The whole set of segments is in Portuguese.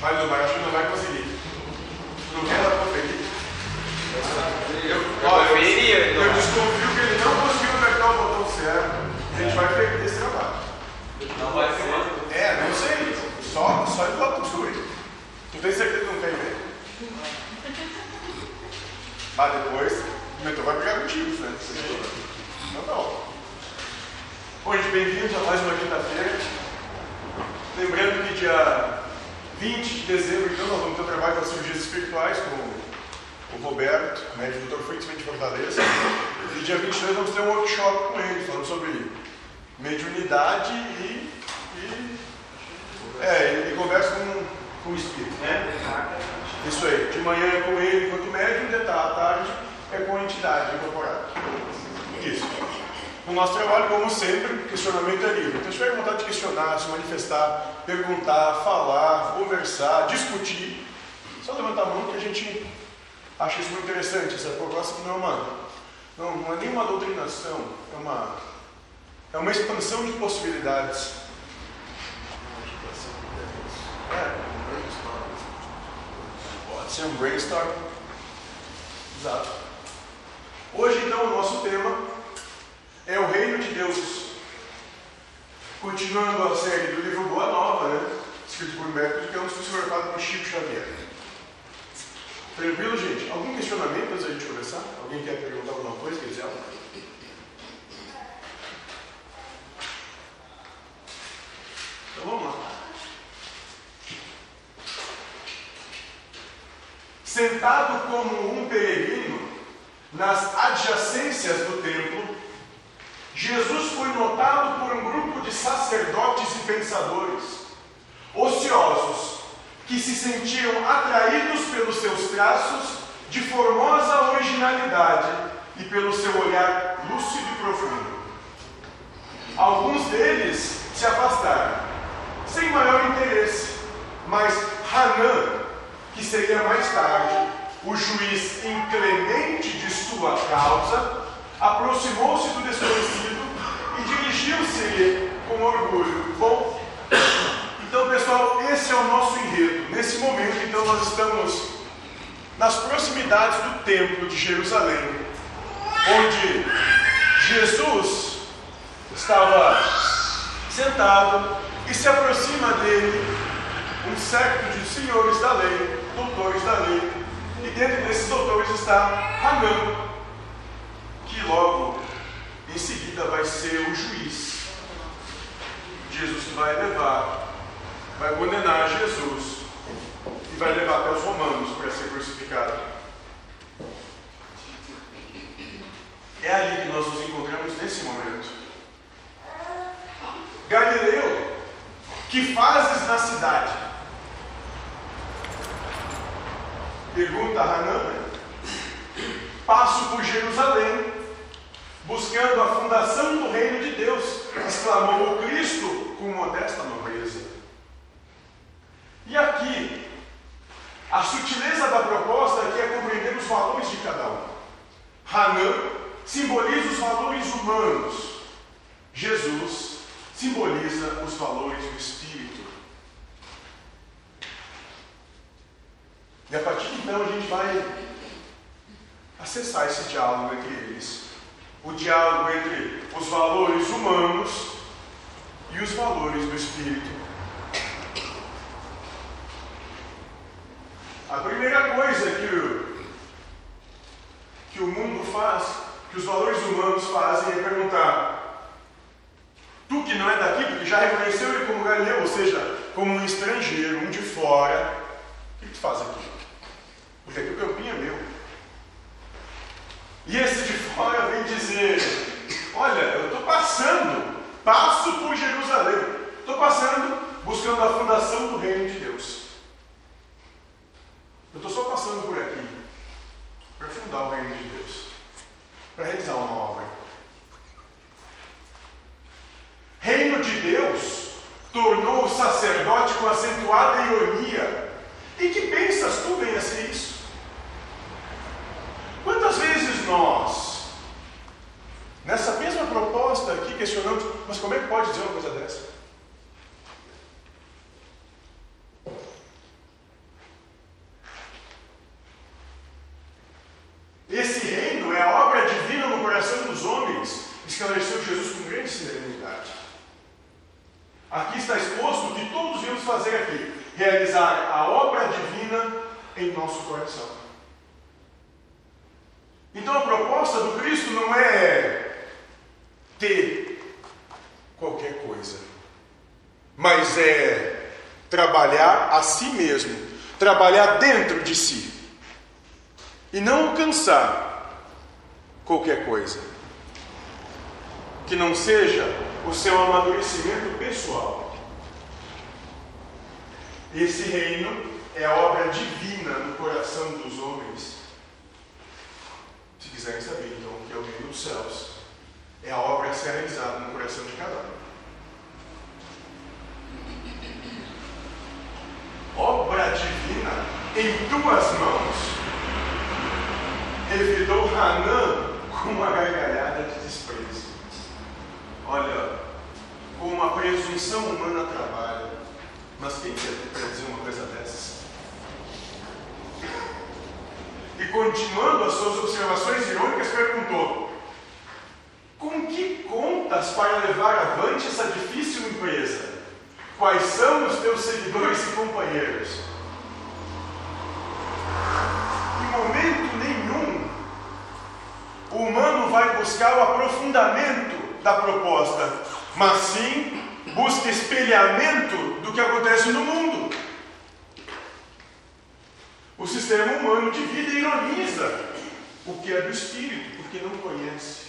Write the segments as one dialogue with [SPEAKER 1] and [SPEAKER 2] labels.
[SPEAKER 1] Mas não acho que não vai conseguir. Não quer dar conferir? Eu, ó, eu, eu desconfio que ele não conseguiu apertar o botão certo. A gente vai perder esse trabalho.
[SPEAKER 2] Não vai ser.
[SPEAKER 1] É, não sei. Só, só ele pode descobrir. Tu tem certeza que não tem medo? Mas depois, o mentor vai brigar contigo, né? Tá bom. Bom, gente, bem-vindos a mais uma quinta-feira. Lembrando que dia 20 de dezembro, então, nós vamos ter um trabalho das cirurgias espirituais com o Roberto, médico Dr. Fritz de Fortaleza. E dia 22 vamos ter um workshop com ele, falando sobre mediunidade e. e é, ele conversa com, com o espírito, né? Isso aí. De manhã é com ele enquanto médium, de tarde é com a entidade incorporada. O nosso trabalho, como sempre, questionamento é livre. Então, se tiver vontade de questionar, se manifestar, perguntar, falar, conversar, discutir, só levantar a mão que a gente acha isso muito interessante. Essa proposta não é uma, não, não é nenhuma doutrinação, é uma, é uma expansão de possibilidades. É, Pode ser um brainstorm. Exato. Hoje, então, o nosso tema é o reino de Deus. Continuando a série do livro Boa Nova, né? escrito por Método, que é um psicografado por Chico Xavier. Tranquilo, gente? Algum questionamento antes da gente começar? Alguém quer perguntar alguma coisa? Quer dizer? Então vamos lá. Sentado como um peregrino nas adjacências do templo, Jesus foi notado por um grupo de sacerdotes e pensadores, ociosos, que se sentiam atraídos pelos seus traços de formosa originalidade e pelo seu olhar lúcido e profundo. Alguns deles se afastaram, sem maior interesse, mas Hanan, que seria mais tarde o juiz inclemente de sua causa, aproximou-se do desconhecido e dirigiu-se-lhe com orgulho. Bom, então pessoal, esse é o nosso enredo. Nesse momento, então, nós estamos nas proximidades do templo de Jerusalém, onde Jesus estava sentado e se aproxima dele um século de senhores da lei, doutores da lei, e dentro desses doutores está Hanan, que logo em seguida vai ser o juiz. Jesus vai levar, vai condenar Jesus e vai levar até os romanos para ser crucificado. É ali que nós nos encontramos nesse momento. Galileu, que fazes na cidade? Pergunta Hanan. Passo por Jerusalém buscando a fundação do reino de Deus, exclamou o Cristo com modesta nobreza. E aqui, a sutileza da proposta aqui é compreender os valores de cada um. Hanan simboliza os valores humanos. Jesus simboliza os valores do Espírito. E a partir de então a gente vai acessar esse diálogo entre eles o diálogo entre os valores humanos e os valores do espírito. A primeira coisa que o, que o mundo faz, que os valores humanos fazem, é perguntar: tu que não é daqui, porque já reconheceu ele como galileu, ou seja, como um estrangeiro, um de fora, o que tu faz aqui? Porque aqui o campinho é meu. E esse fora vem dizer: Olha, eu estou passando, passo por Jerusalém, estou passando buscando a fundação do reino de Deus. Eu estou só passando por aqui para fundar o reino de Deus, para realizar uma obra. Reino de Deus tornou o sacerdote com acentuada ironia. E que pensas tu venha ser isso? Quantas vezes nós, nessa mesma questionamos, mas como é que pode dizer uma coisa dessa? fazer aqui? Realizar a obra divina em nosso coração. Então a proposta do Cristo não é ter qualquer coisa, mas é trabalhar a si mesmo, trabalhar dentro de si e não alcançar qualquer coisa que não seja o seu amadurecimento pessoal. Esse reino é a obra divina no coração dos homens. Se quiserem saber, então, o que é o reino dos céus, é a obra a ser realizada no coração de cada um. Obra divina em tuas mãos, revidou Hanã com uma gargalhada de desprezo. Olha, como a presunção humana trabalha. Mas quem quer dizer uma coisa dessas? E continuando as suas observações irônicas, perguntou: Com que contas para levar avante essa difícil empresa? Quais são os teus seguidores e companheiros? Em momento nenhum, o humano vai buscar o aprofundamento da proposta, mas sim busca espelhamento do que acontece no mundo. O sistema humano de vida ironiza o que é do espírito, porque não conhece,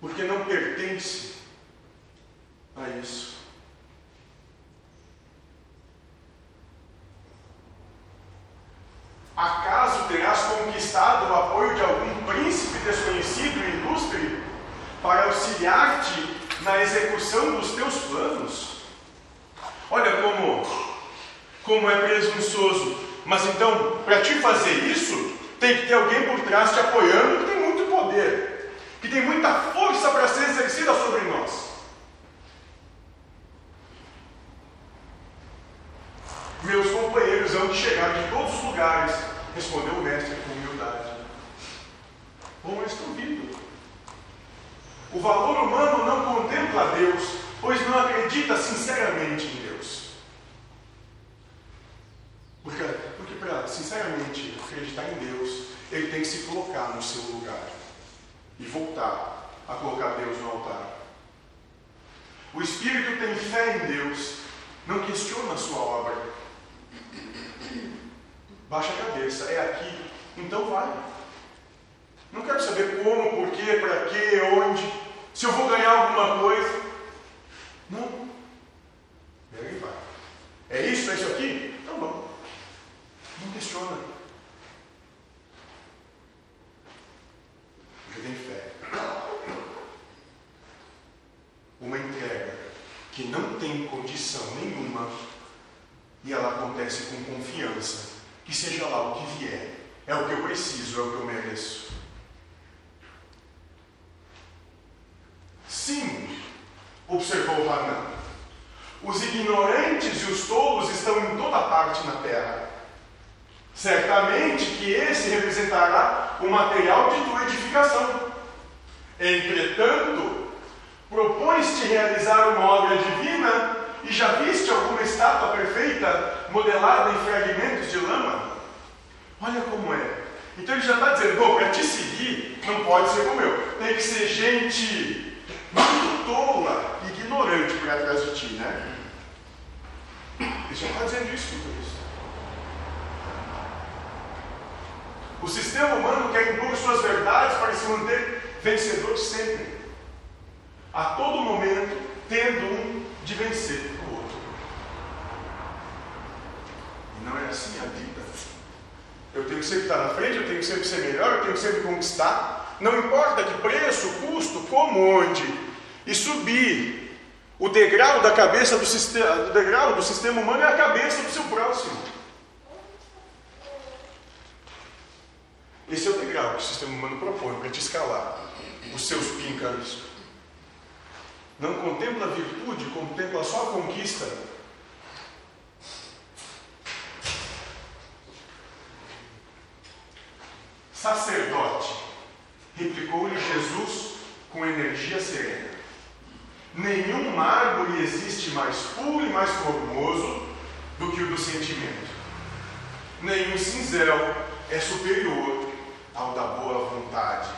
[SPEAKER 1] porque não pertence a isso. Conquistado o apoio de algum príncipe desconhecido e ilustre para auxiliar-te na execução dos teus planos? Olha como, como é presunçoso. Mas então, para te fazer isso, tem que ter alguém por trás te apoiando que tem muito poder, que tem muita força para ser exercida sobre nós. Meus companheiros de chegar de todos os lugares, respondeu o mestre com humildade. Bom, eu estou vindo. O valor humano não contempla Deus, pois não acredita sinceramente em Deus. Porque, porque para sinceramente acreditar em Deus, ele tem que se colocar no seu lugar e voltar a colocar Deus no altar. O Espírito tem fé em Deus, não questiona a sua obra, Baixa a cabeça, é aqui, então vai. Não quero saber como, por quê, para quê, onde, se eu vou ganhar alguma coisa. Não. Pega e vai. É isso, é isso aqui? Então vamos. Não questiona. Porque tem fé. Uma entrega que não tem condição nenhuma e ela acontece com confiança que seja lá o que vier. É o que eu preciso, é o que eu mereço. Sim, observou Hanan. Os ignorantes e os tolos estão em toda parte na terra. Certamente que esse representará o material de tua edificação. Entretanto, propões-te realizar uma obra divina e já viste alguma estátua perfeita modelada em fragmentos de lama? Olha como é. Então ele já está dizendo, bom, para te seguir, não pode ser como eu. Tem que ser gente muito tola, ignorante por atrás de ti, né? Ele já está dizendo isso, por isso. O sistema humano quer impor suas verdades para se manter vencedor sempre. A todo momento, tendo um de vencer. Não é assim a vida. Eu tenho que sempre estar na frente, eu tenho que sempre ser melhor, eu tenho que sempre conquistar. Não importa que preço, custo, como, onde. E subir. O degrau da cabeça do sistema, o degrau do sistema humano é a cabeça do seu próximo. Esse é o degrau que o sistema humano propõe para te escalar os seus píncaros. Não contempla a virtude, contempla só a conquista Sacerdote, replicou-lhe Jesus com energia serena. Nenhum mármore existe mais puro e mais formoso do que o do sentimento. Nenhum cinzel é superior ao da boa vontade.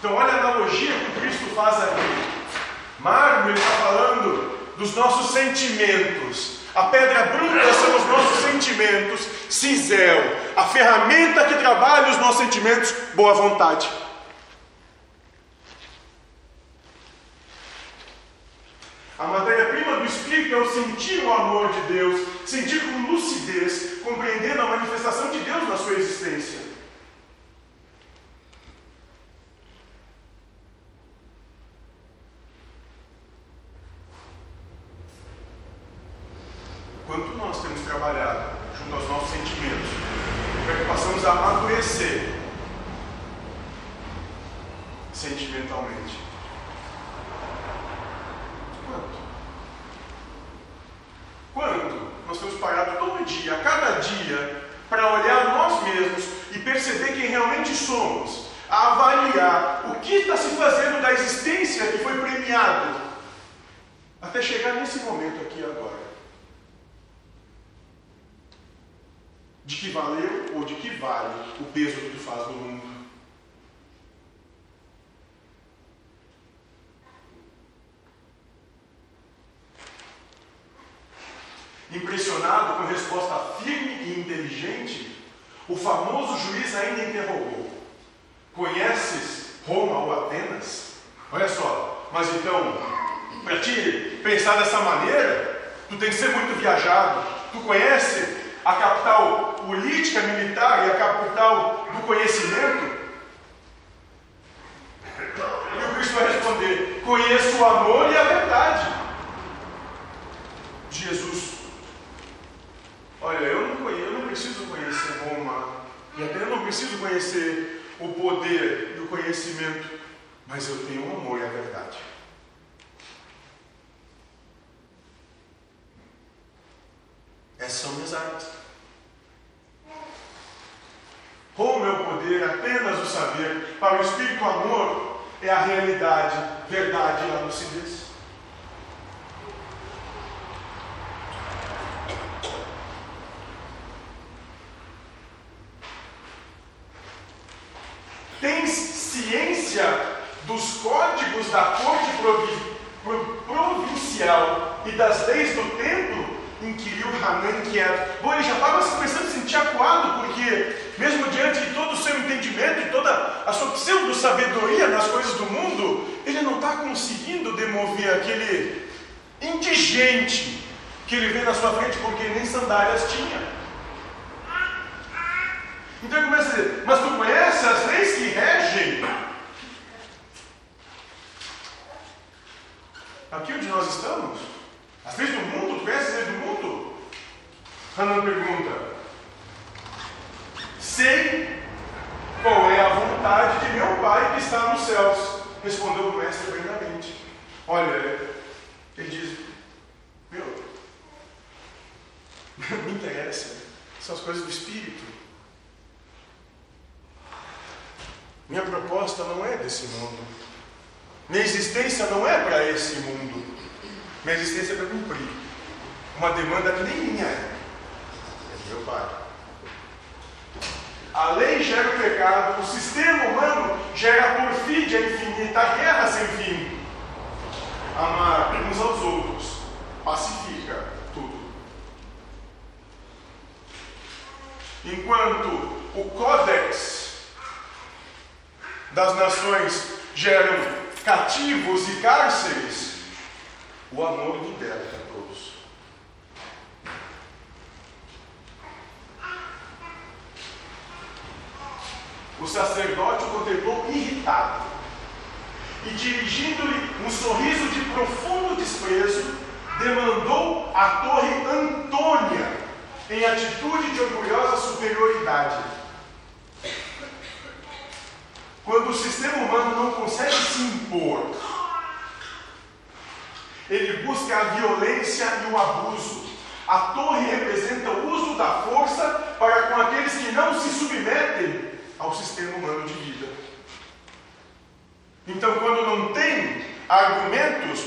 [SPEAKER 1] Então, olha a analogia que Cristo faz aqui. Mármore está falando dos nossos sentimentos. A pedra bruta são os nossos sentimentos. Cinzel, a ferramenta que trabalha os nossos sentimentos, boa vontade. A matéria-prima do Espírito é o sentir o amor de Deus, sentir com lucidez, compreendendo a manifestação de Deus na sua existência. Quanto nós temos trabalhado junto aos nossos sentimentos, para que possamos amadurecer sentimentalmente. Quanto? Quanto nós temos parado todo dia, a cada dia, para olhar nós mesmos e perceber quem realmente somos, a avaliar o que está se fazendo da existência que foi premiado, até chegar nesse momento aqui agora. de que valeu ou de que vale o peso que faz no mundo. Impressionado com resposta firme e inteligente, o famoso juiz ainda interrogou: Conheces Roma ou Atenas? Olha só, mas então, para ti pensar dessa maneira, tu tem que ser muito viajado. Tu conhece a capital política, militar e a capital do conhecimento? E o Cristo vai responder: Conheço o amor e a verdade. Jesus. Olha, eu não, conheço, preciso conhecer Roma, e até eu não preciso conhecer o poder e o conhecimento, mas eu tenho o amor e a verdade. Essas são minhas armas. Como é o poder, apenas o saber. Para o Espírito, amor é a realidade, verdade e a lucidez. Tens ciência dos códigos da corte provincial e das leis do templo? inquiriu Hanan inquieto. Bom, ele já estava começando a se sentir acuado, porque, mesmo diante de todo o seu entendimento e toda a sua pseudo-sabedoria nas coisas do mundo, ele não está conseguindo demover aquele indigente que ele vê na sua frente, porque nem sandálias tinha. Então ele começa a dizer: Mas tu conhece as leis que regem? Aqui onde nós estamos? As leis do mundo? Tu as leis do mundo? Hanan pergunta: Sei qual é a vontade de meu Pai que está nos céus. Respondeu o mestre brilhantemente. Olha, ele diz: Meu, não me interessa. São as coisas do Espírito. Minha proposta não é desse mundo. Minha existência não é para esse mundo. Minha existência é para cumprir uma demanda que nem minha é. É do meu pai. A lei gera o pecado, o sistema humano gera a porfídia infinita, a guerra sem fim. Amar uns aos outros pacifica tudo. Enquanto o códex das nações geram cativos e cárceres, o amor liberta todos. O sacerdote o contemplou irritado e, dirigindo-lhe um sorriso de profundo desprezo, demandou a torre Antônia em atitude de orgulhosa superioridade. Quando o sistema humano não consegue se impor ele busca a violência e o abuso. A torre representa o uso da força para com aqueles que não se submetem ao sistema humano de vida. Então, quando não tem argumentos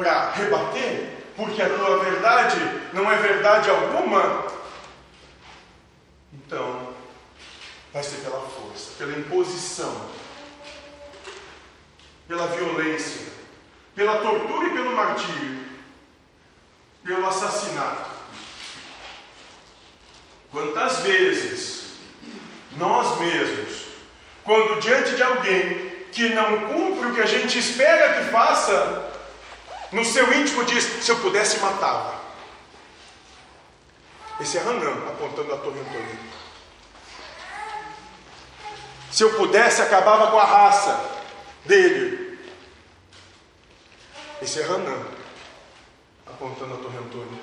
[SPEAKER 1] para rebater, porque a tua verdade não é verdade alguma, então vai ser pela força, pela imposição, pela violência, pela tortura e pelo martírio, pelo assassinato. Quantas vezes nós mesmos, quando diante de alguém que não cumpre o que a gente espera que faça, no seu íntimo diz: se eu pudesse, matava. Esse é Hanan apontando a torre Antônia. Se eu pudesse, acabava com a raça dele. Esse é Hanan apontando a torre Antônia.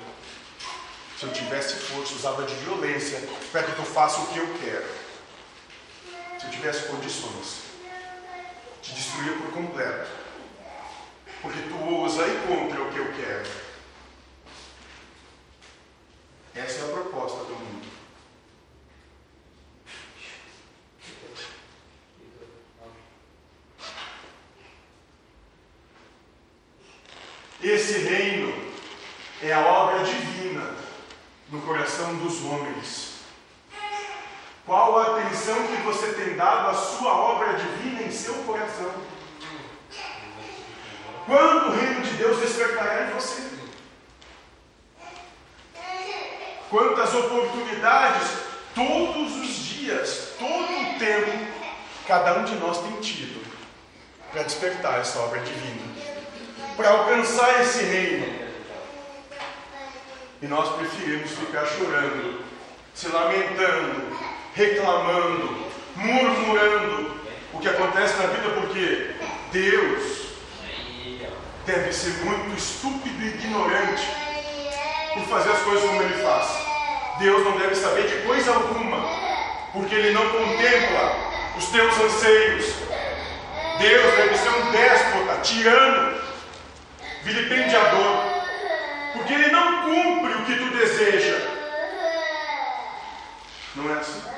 [SPEAKER 1] Se eu tivesse força, usava de violência para que tu faça o que eu quero. Se eu tivesse condições, te destruía por completo. Porque tu ousa ir contra o que eu quero. Essa é a proposta do mundo. Esse reino é a obra divina no coração dos homens. Qual a atenção que você tem dado à sua obra divina em seu coração? Quando o reino de Deus despertará em você? Quantas oportunidades, todos os dias, todo o tempo, cada um de nós tem tido para despertar essa obra divina, para alcançar esse reino. E nós preferimos ficar chorando, se lamentando, reclamando, murmurando o que acontece na vida, porque Deus deve ser muito estúpido e ignorante por fazer as coisas como Ele faz. Deus não deve saber de coisa alguma, porque Ele não contempla os teus anseios. Deus deve ser um déspota, tirano, vilipendiador porque ele não cumpre o que tu deseja. Não é assim?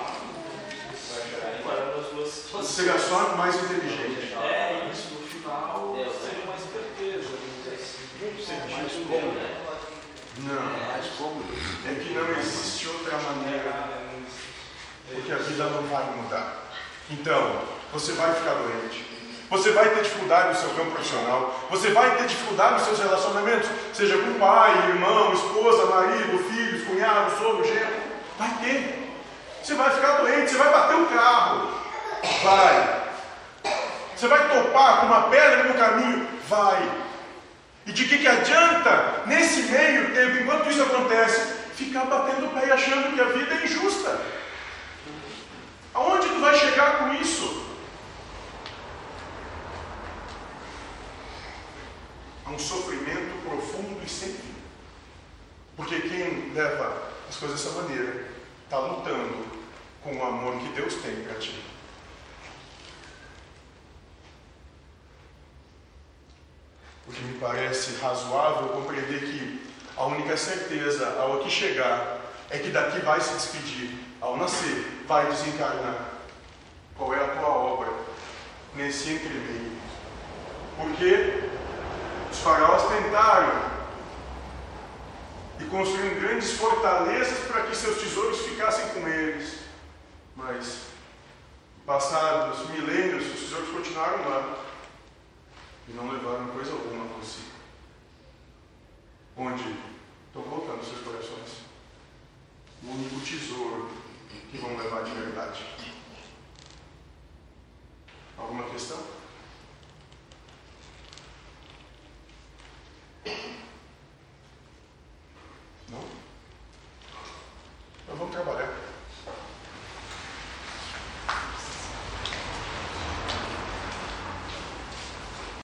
[SPEAKER 3] sentido
[SPEAKER 2] Mais
[SPEAKER 3] comum,
[SPEAKER 2] comum,
[SPEAKER 3] né?
[SPEAKER 1] Não,
[SPEAKER 3] Mais cômodo.
[SPEAKER 1] é que não existe outra maneira, porque a vida não vai mudar. Então, você vai ficar doente. Você vai ter dificuldade no seu campo profissional. Você vai ter dificuldade nos seus relacionamentos, seja com pai, irmão, esposa, marido, filhos, cunhado, sogro, genro. Vai ter. Você vai ficar doente, você vai bater o carro. Vai. Você vai topar com uma pedra no caminho. Vai. E de que, que adianta, nesse meio tempo, enquanto isso acontece, ficar batendo o pé e achando que a vida é injusta? Aonde tu vai chegar com isso? a um sofrimento profundo e sem fim. Porque quem leva as coisas dessa maneira está lutando com o amor que Deus tem para ti. O que me parece razoável compreender que a única certeza ao aqui chegar é que daqui vai se despedir, ao nascer, vai desencarnar. Qual é a tua obra nesse entremeio? Porque os faraós tentaram e construíram grandes fortalezas para que seus tesouros ficassem com eles. Mas, passados milênios, os tesouros continuaram lá e não levaram coisa alguma consigo. Onde estão colocando seus corações? O único tesouro que vão levar de verdade. Alguma questão?